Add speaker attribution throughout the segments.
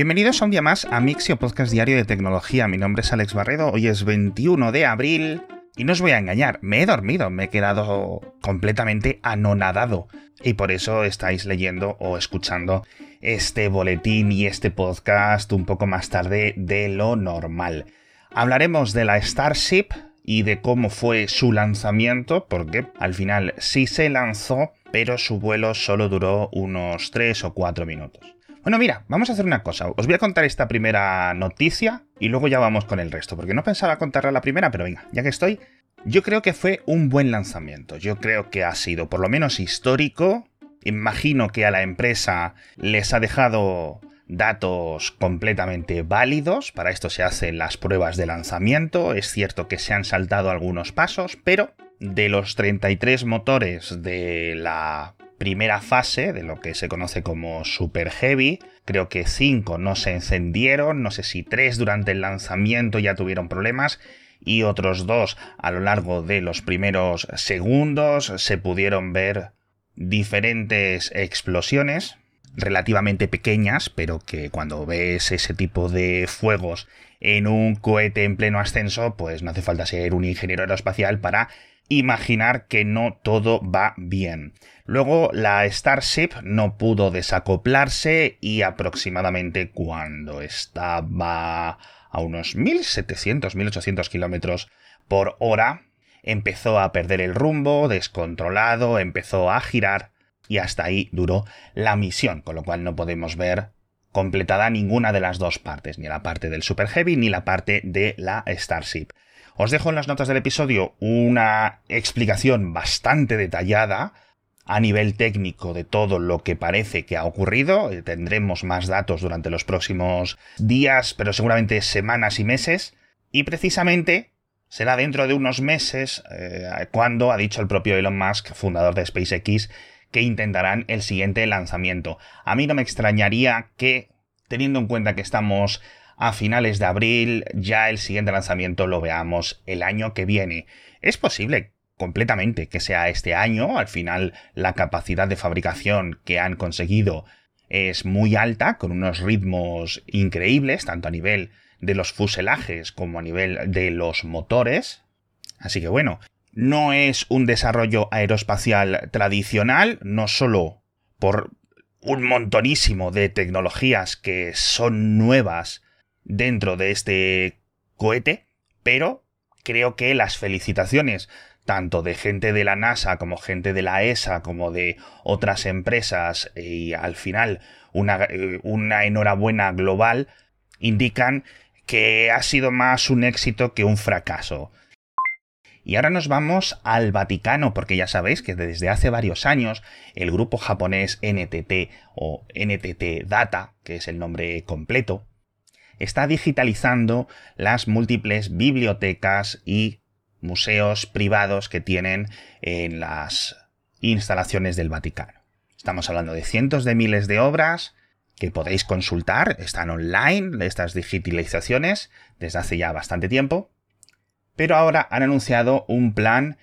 Speaker 1: Bienvenidos a un día más a Mixio Podcast Diario de Tecnología. Mi nombre es Alex Barredo, hoy es 21 de abril y no os voy a engañar, me he dormido, me he quedado completamente anonadado y por eso estáis leyendo o escuchando este boletín y este podcast un poco más tarde de lo normal. Hablaremos de la Starship y de cómo fue su lanzamiento, porque al final sí se lanzó, pero su vuelo solo duró unos 3 o 4 minutos. Bueno, mira, vamos a hacer una cosa. Os voy a contar esta primera noticia y luego ya vamos con el resto, porque no pensaba contarla la primera, pero venga, ya que estoy, yo creo que fue un buen lanzamiento. Yo creo que ha sido por lo menos histórico. Imagino que a la empresa les ha dejado datos completamente válidos. Para esto se hacen las pruebas de lanzamiento. Es cierto que se han saltado algunos pasos, pero de los 33 motores de la primera fase, de lo que se conoce como Super Heavy, creo que 5 no se encendieron, no sé si 3 durante el lanzamiento ya tuvieron problemas y otros dos a lo largo de los primeros segundos se pudieron ver diferentes explosiones relativamente pequeñas, pero que cuando ves ese tipo de fuegos en un cohete en pleno ascenso, pues no hace falta ser un ingeniero aeroespacial para imaginar que no todo va bien. Luego la Starship no pudo desacoplarse y aproximadamente cuando estaba a unos 1700, 1800 kilómetros por hora, empezó a perder el rumbo, descontrolado, empezó a girar y hasta ahí duró la misión, con lo cual no podemos ver completada ninguna de las dos partes, ni la parte del Super Heavy ni la parte de la Starship. Os dejo en las notas del episodio una explicación bastante detallada a nivel técnico de todo lo que parece que ha ocurrido. Eh, tendremos más datos durante los próximos días, pero seguramente semanas y meses. Y precisamente será dentro de unos meses eh, cuando ha dicho el propio Elon Musk, fundador de SpaceX, que intentarán el siguiente lanzamiento. A mí no me extrañaría que, teniendo en cuenta que estamos a finales de abril, ya el siguiente lanzamiento lo veamos el año que viene. Es posible completamente que sea este año, al final la capacidad de fabricación que han conseguido es muy alta, con unos ritmos increíbles, tanto a nivel de los fuselajes como a nivel de los motores. Así que bueno, no es un desarrollo aeroespacial tradicional, no solo por un montonísimo de tecnologías que son nuevas dentro de este cohete, pero creo que las felicitaciones tanto de gente de la NASA como gente de la ESA como de otras empresas y al final una, una enhorabuena global indican que ha sido más un éxito que un fracaso. Y ahora nos vamos al Vaticano, porque ya sabéis que desde hace varios años el grupo japonés NTT o NTT Data, que es el nombre completo, está digitalizando las múltiples bibliotecas y museos privados que tienen en las instalaciones del Vaticano. Estamos hablando de cientos de miles de obras que podéis consultar, están online estas digitalizaciones desde hace ya bastante tiempo pero ahora han anunciado un plan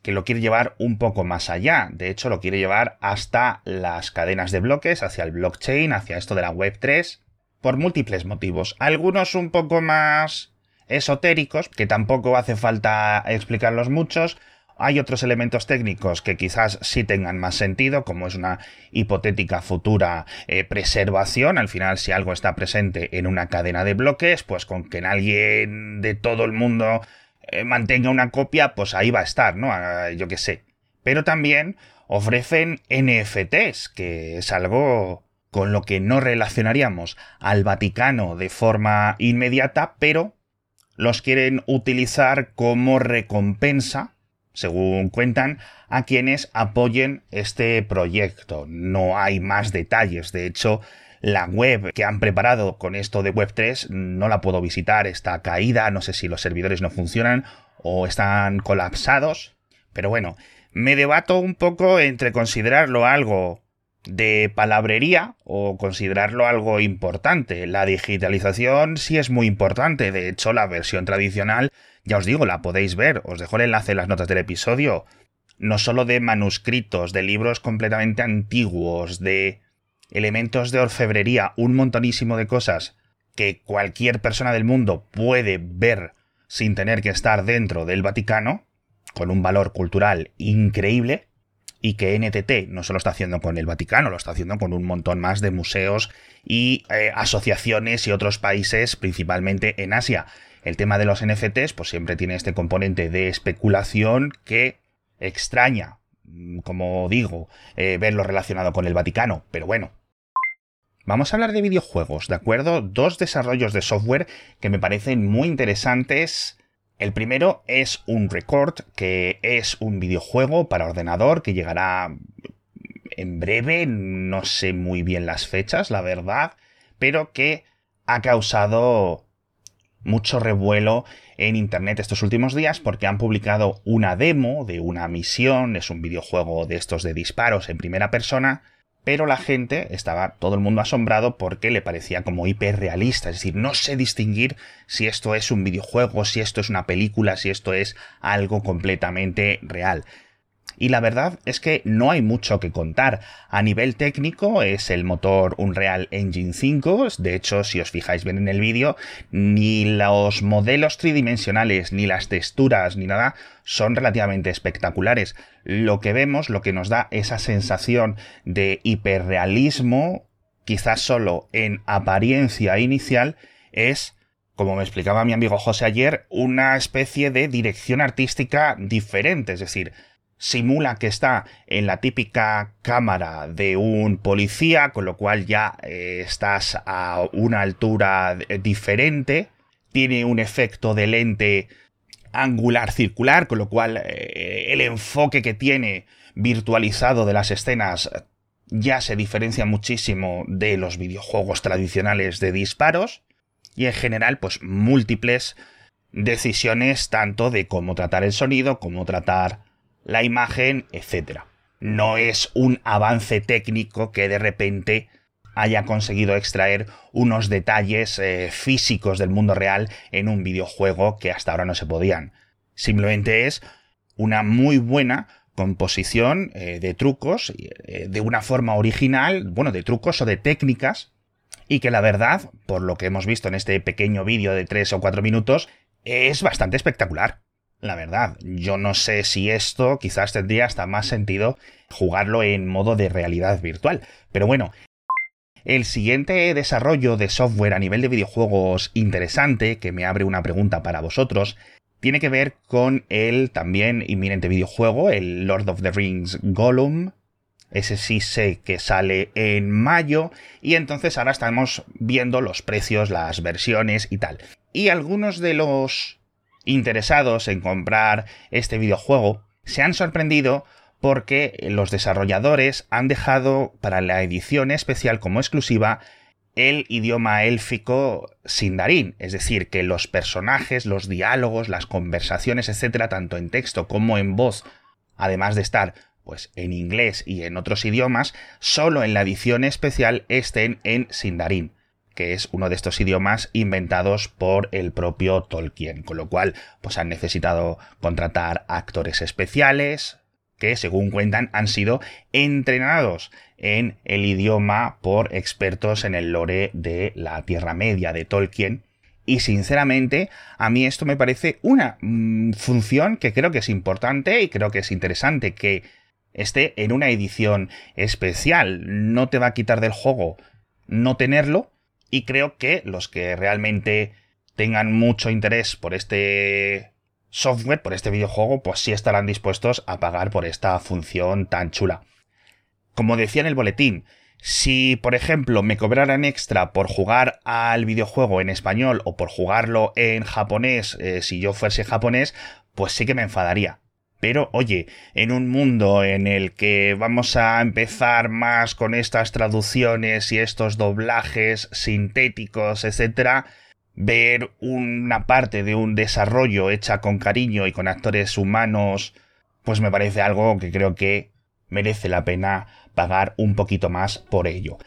Speaker 1: que lo quiere llevar un poco más allá. De hecho, lo quiere llevar hasta las cadenas de bloques, hacia el blockchain, hacia esto de la Web 3, por múltiples motivos. Algunos un poco más esotéricos, que tampoco hace falta explicarlos muchos. Hay otros elementos técnicos que quizás sí tengan más sentido, como es una hipotética futura eh, preservación. Al final, si algo está presente en una cadena de bloques, pues con que alguien de todo el mundo eh, mantenga una copia, pues ahí va a estar, ¿no? Ah, yo qué sé. Pero también ofrecen NFTs, que es algo con lo que no relacionaríamos al Vaticano de forma inmediata, pero los quieren utilizar como recompensa, según cuentan, a quienes apoyen este proyecto. No hay más detalles. De hecho, la web que han preparado con esto de Web3 no la puedo visitar, está caída, no sé si los servidores no funcionan o están colapsados. Pero bueno, me debato un poco entre considerarlo algo de palabrería o considerarlo algo importante. La digitalización sí es muy importante, de hecho la versión tradicional, ya os digo, la podéis ver, os dejo el enlace en las notas del episodio, no solo de manuscritos, de libros completamente antiguos, de elementos de orfebrería, un montonísimo de cosas que cualquier persona del mundo puede ver sin tener que estar dentro del Vaticano, con un valor cultural increíble, y que NTT no solo está haciendo con el Vaticano, lo está haciendo con un montón más de museos y eh, asociaciones y otros países, principalmente en Asia. El tema de los NFTs, pues siempre tiene este componente de especulación que extraña, mm, como digo, eh, verlo relacionado con el Vaticano, pero bueno. Vamos a hablar de videojuegos, ¿de acuerdo? Dos desarrollos de software que me parecen muy interesantes el primero es un Record, que es un videojuego para ordenador que llegará en breve, no sé muy bien las fechas, la verdad, pero que ha causado mucho revuelo en Internet estos últimos días porque han publicado una demo de una misión, es un videojuego de estos de disparos en primera persona, pero la gente estaba todo el mundo asombrado porque le parecía como hiperrealista, es decir, no sé distinguir si esto es un videojuego, si esto es una película, si esto es algo completamente real. Y la verdad es que no hay mucho que contar. A nivel técnico es el motor Unreal Engine 5. De hecho, si os fijáis bien en el vídeo, ni los modelos tridimensionales, ni las texturas, ni nada son relativamente espectaculares. Lo que vemos, lo que nos da esa sensación de hiperrealismo, quizás solo en apariencia inicial, es como me explicaba mi amigo José ayer, una especie de dirección artística diferente. Es decir, simula que está en la típica cámara de un policía, con lo cual ya eh, estás a una altura diferente, tiene un efecto de lente angular circular, con lo cual eh, el enfoque que tiene virtualizado de las escenas ya se diferencia muchísimo de los videojuegos tradicionales de disparos. Y en general pues múltiples decisiones tanto de cómo tratar el sonido, cómo tratar la imagen, etc. No es un avance técnico que de repente haya conseguido extraer unos detalles eh, físicos del mundo real en un videojuego que hasta ahora no se podían. Simplemente es una muy buena composición eh, de trucos eh, de una forma original, bueno, de trucos o de técnicas, y que la verdad, por lo que hemos visto en este pequeño vídeo de 3 o 4 minutos, es bastante espectacular la verdad. Yo no sé si esto quizás tendría hasta más sentido jugarlo en modo de realidad virtual. Pero bueno, el siguiente desarrollo de software a nivel de videojuegos interesante, que me abre una pregunta para vosotros, tiene que ver con el también inminente videojuego, el Lord of the Rings Gollum. Ese sí sé que sale en mayo y entonces ahora estamos viendo los precios, las versiones y tal. Y algunos de los interesados en comprar este videojuego se han sorprendido porque los desarrolladores han dejado para la edición especial como exclusiva el idioma élfico sindarín, es decir, que los personajes, los diálogos, las conversaciones, etcétera, tanto en texto como en voz, además de estar pues en inglés y en otros idiomas, solo en la edición especial estén en sindarín que es uno de estos idiomas inventados por el propio Tolkien, con lo cual pues han necesitado contratar actores especiales que según cuentan han sido entrenados en el idioma por expertos en el lore de la Tierra Media de Tolkien y sinceramente a mí esto me parece una mm, función que creo que es importante y creo que es interesante que esté en una edición especial. No te va a quitar del juego no tenerlo, y creo que los que realmente tengan mucho interés por este software, por este videojuego, pues sí estarán dispuestos a pagar por esta función tan chula. Como decía en el boletín, si por ejemplo me cobraran extra por jugar al videojuego en español o por jugarlo en japonés, eh, si yo fuese japonés, pues sí que me enfadaría. Pero oye, en un mundo en el que vamos a empezar más con estas traducciones y estos doblajes sintéticos, etc., ver una parte de un desarrollo hecha con cariño y con actores humanos, pues me parece algo que creo que merece la pena pagar un poquito más por ello.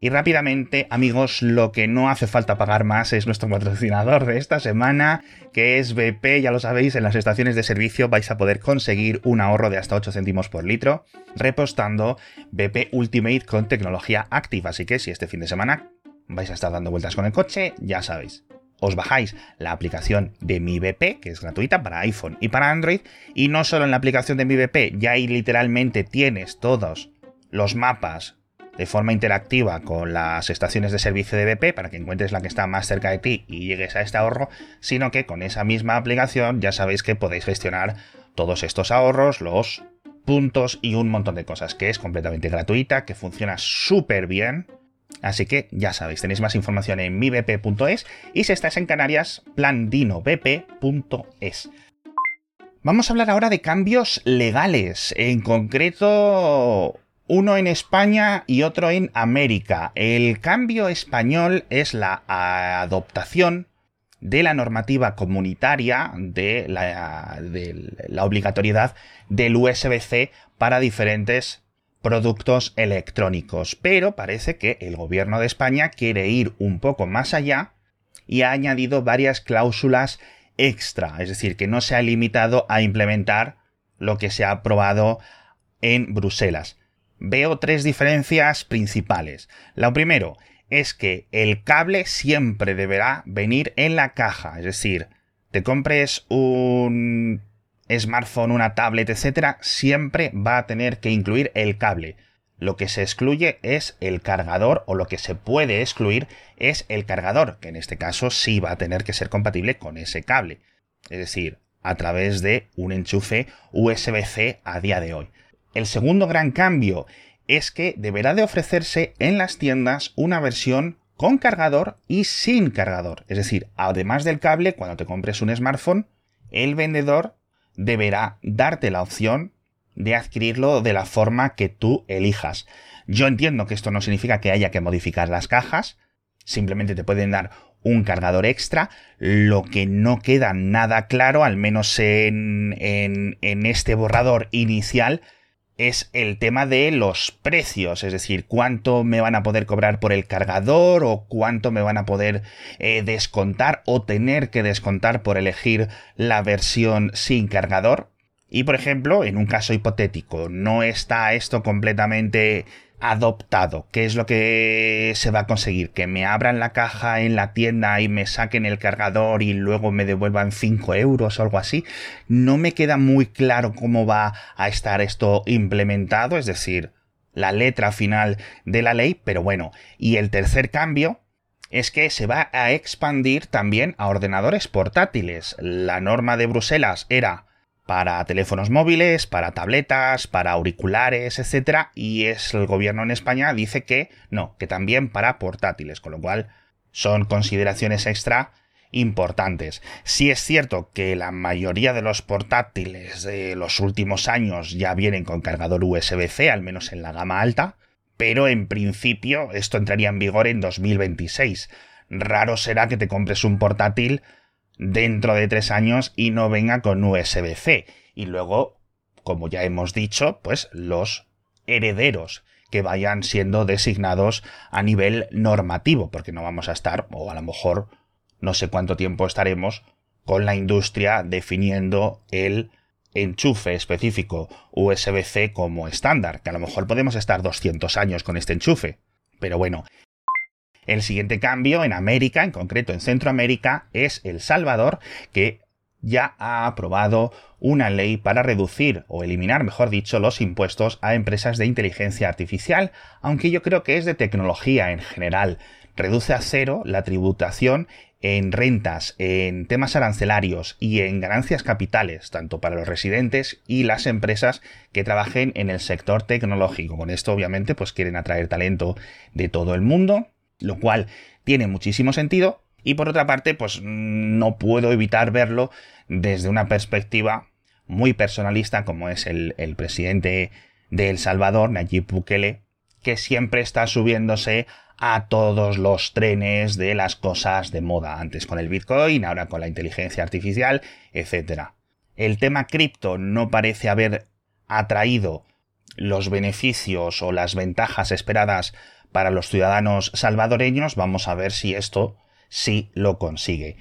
Speaker 1: Y rápidamente, amigos, lo que no hace falta pagar más es nuestro patrocinador de esta semana, que es BP. Ya lo sabéis, en las estaciones de servicio vais a poder conseguir un ahorro de hasta 8 céntimos por litro repostando BP Ultimate con tecnología activa. Así que si este fin de semana vais a estar dando vueltas con el coche, ya sabéis. Os bajáis la aplicación de Mi BP, que es gratuita para iPhone y para Android, y no solo en la aplicación de Mi BP, ya ahí literalmente tienes todos los mapas de forma interactiva con las estaciones de servicio de BP para que encuentres la que está más cerca de ti y llegues a este ahorro, sino que con esa misma aplicación ya sabéis que podéis gestionar todos estos ahorros, los puntos y un montón de cosas, que es completamente gratuita, que funciona súper bien. Así que ya sabéis, tenéis más información en mibp.es y si estáis en Canarias, plandinobp.es. Vamos a hablar ahora de cambios legales, en concreto uno en España y otro en América. El cambio español es la adoptación de la normativa comunitaria de la, de la obligatoriedad del USB-C para diferentes productos electrónicos. Pero parece que el gobierno de España quiere ir un poco más allá y ha añadido varias cláusulas extra, es decir, que no se ha limitado a implementar lo que se ha aprobado en Bruselas veo tres diferencias principales. Lo primero es que el cable siempre deberá venir en la caja, es decir, te compres un smartphone, una tablet, etcétera, siempre va a tener que incluir el cable. Lo que se excluye es el cargador o lo que se puede excluir es el cargador, que en este caso sí va a tener que ser compatible con ese cable. Es decir, a través de un enchufe USB-C a día de hoy. El segundo gran cambio es que deberá de ofrecerse en las tiendas una versión con cargador y sin cargador. Es decir, además del cable, cuando te compres un smartphone, el vendedor deberá darte la opción de adquirirlo de la forma que tú elijas. Yo entiendo que esto no significa que haya que modificar las cajas, simplemente te pueden dar un cargador extra, lo que no queda nada claro, al menos en, en, este borrador inicial, es el tema de los precios, es decir, cuánto me van a poder cobrar por el cargador o cuánto me van a poder eh, descontar o tener que descontar por elegir la versión sin cargador. Y por ejemplo, en un caso hipotético, no está esto completamente adoptado. ¿Qué es lo que se va a conseguir? Que me abran la caja en la tienda y me saquen el cargador y luego me devuelvan 5 euros o algo así. No me queda muy claro cómo va a estar esto implementado, es decir, la letra final de la ley, pero bueno. Y el tercer cambio es que se va a expandir también a ordenadores portátiles. La norma de Bruselas era para teléfonos móviles, para tabletas, para auriculares, etc. Y es el gobierno en España dice que no, que también para portátiles, con lo cual son consideraciones extra importantes. Si es cierto que la mayoría de los portátiles de los últimos años ya vienen con cargador USB-C, al menos en la gama alta, pero en principio esto entraría en vigor en 2026. Raro será que te compres un portátil dentro de tres años y no venga con USB-C. Y luego, como ya hemos dicho, pues los herederos que vayan siendo designados a nivel normativo, porque no vamos a estar, o a lo mejor no sé cuánto tiempo estaremos, con la industria definiendo el enchufe específico USB-C como estándar, que a lo mejor podemos estar 200 años con este enchufe. Pero bueno, el siguiente cambio en América, en concreto en Centroamérica, es El Salvador, que ya ha aprobado una ley para reducir o eliminar, mejor dicho, los impuestos a empresas de inteligencia artificial, aunque yo creo que es de tecnología en general. Reduce a cero la tributación en rentas, en temas arancelarios y en ganancias capitales, tanto para los residentes y las empresas que trabajen en el sector tecnológico. Con esto, obviamente, pues quieren atraer talento de todo el mundo lo cual tiene muchísimo sentido. Y por otra parte, pues no puedo evitar verlo desde una perspectiva muy personalista, como es el, presidente de El Salvador, Nayib Bukele, que siempre está subiéndose a todos los trenes de las cosas de moda, antes con el Bitcoin, ahora con la inteligencia artificial, etc. El tema cripto no parece haber atraído los beneficios o las ventajas esperadas para los ciudadanos salvadoreños. Vamos a ver si esto sí lo consigue.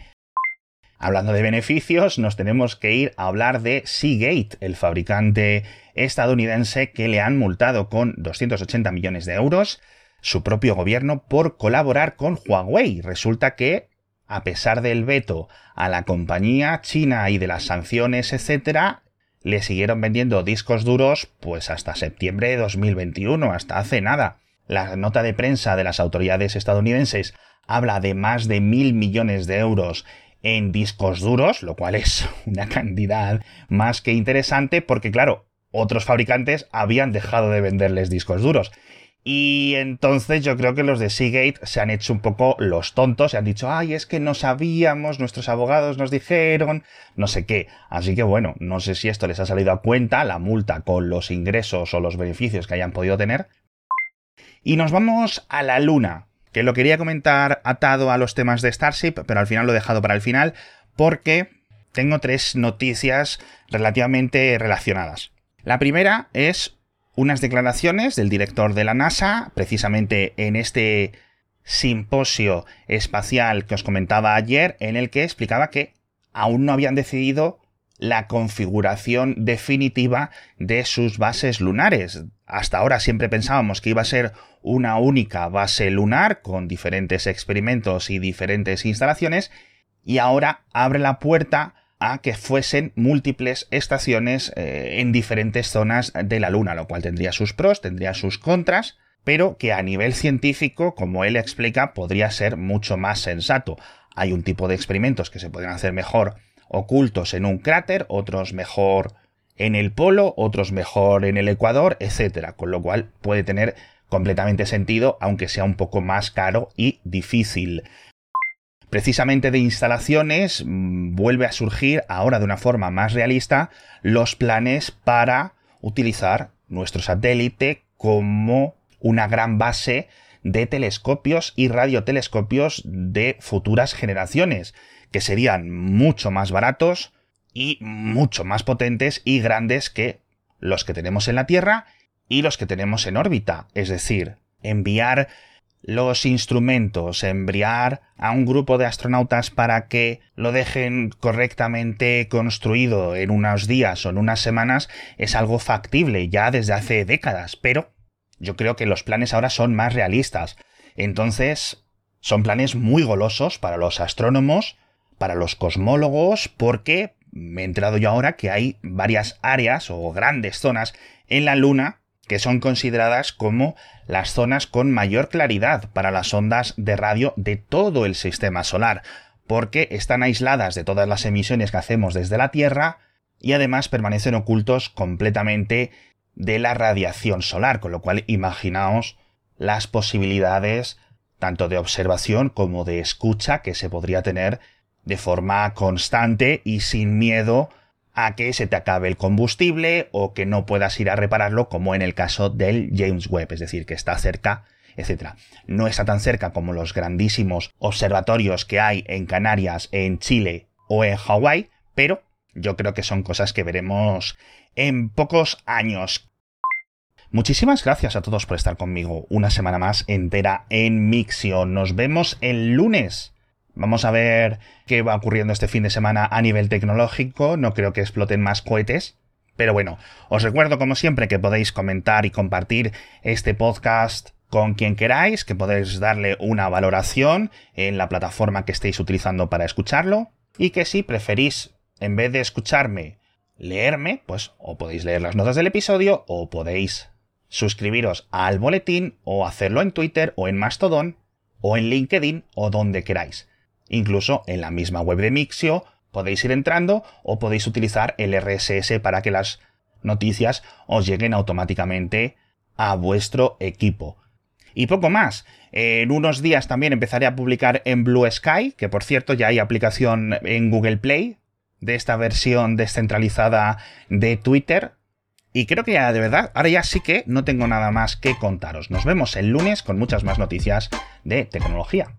Speaker 1: Hablando de beneficios, nos tenemos que ir a hablar de Seagate, el fabricante estadounidense que le han multado con 280 millones de euros su propio gobierno por colaborar con Huawei. Resulta que, a pesar del veto a la compañía china y de las sanciones, etc., le siguieron vendiendo discos duros pues hasta septiembre de 2021, hasta hace nada. La nota de prensa de las autoridades estadounidenses habla de más de mil millones de euros en discos duros, lo cual es una cantidad más que interesante porque, claro, otros fabricantes habían dejado de venderles discos duros. Y entonces yo creo que los de Seagate se han hecho un poco los tontos, se han dicho, ay, es que no sabíamos, nuestros abogados nos dijeron, no sé qué. Así que bueno, no sé si esto les ha salido a cuenta, la multa con los ingresos o los beneficios que hayan podido tener. Y nos vamos a la luna, que lo quería comentar atado a los temas de Starship, pero al final lo he dejado para el final porque tengo tres noticias relativamente relacionadas. La primera es unas declaraciones del director de la NASA, precisamente en este simposio espacial que os comentaba ayer, en el que explicaba que aún no habían decidido la configuración definitiva de sus bases lunares. Hasta ahora siempre pensábamos que iba a ser una única base lunar con diferentes experimentos y diferentes instalaciones y ahora abre la puerta a que fuesen múltiples estaciones eh, en diferentes zonas de la Luna, lo cual tendría sus pros, tendría sus contras, pero que a nivel científico, como él explica, podría ser mucho más sensato. Hay un tipo de experimentos que se pueden hacer mejor ocultos en un cráter, otros mejor en el polo, otros mejor en el ecuador, etc. Con lo cual puede tener completamente sentido, aunque sea un poco más caro y difícil precisamente de instalaciones mm, vuelve a surgir ahora de una forma más realista los planes para utilizar nuestro satélite como una gran base de telescopios y radiotelescopios de futuras generaciones, que serían mucho más baratos y mucho más potentes y grandes que los que tenemos en la Tierra y los que tenemos en órbita. Es decir, enviar los instrumentos, enviar a un grupo de astronautas para que lo dejen correctamente construido en unos días o en unas semanas es algo factible ya desde hace décadas, pero yo creo que los planes ahora son más realistas. Entonces, son planes muy golosos para los astrónomos, para los cosmólogos, porque me he enterado yo ahora que hay varias áreas o grandes zonas en la Luna que son consideradas como las zonas con mayor claridad para las ondas de radio de todo el sistema solar, porque están aisladas de todas las emisiones que hacemos desde la Tierra y además permanecen ocultos completamente de la radiación solar, con lo cual imaginaos las posibilidades tanto de observación como de escucha que se podría tener de forma constante y sin miedo a que se te acabe el combustible o que no puedas ir a repararlo como en el caso del James Webb, es decir, que está cerca, etc. No está tan cerca como los grandísimos observatorios que hay en Canarias, en Chile o en Hawái, pero yo creo que son cosas que veremos en pocos años. Muchísimas gracias a todos por estar conmigo una semana más entera en Mixio. Nos vemos el lunes Vamos a ver qué va ocurriendo este fin de semana a nivel tecnológico. No creo que exploten más cohetes. Pero bueno, os recuerdo como siempre que podéis comentar y compartir este podcast con quien queráis, que podéis darle una valoración en la plataforma que estéis utilizando para escucharlo. Y que si preferís, en vez de escucharme, leerme, pues o podéis leer las notas del episodio o podéis suscribiros al boletín o hacerlo en Twitter o en Mastodon o en LinkedIn o donde queráis. Incluso en la misma web de Mixio podéis ir entrando o podéis utilizar el RSS para que las noticias os lleguen automáticamente a vuestro equipo. Y poco más. En unos días también empezaré a publicar en Blue Sky, que por cierto ya hay aplicación en Google Play de esta versión descentralizada de Twitter. Y creo que ya de verdad, ahora ya sí que no tengo nada más que contaros. Nos vemos el lunes con muchas más noticias de tecnología.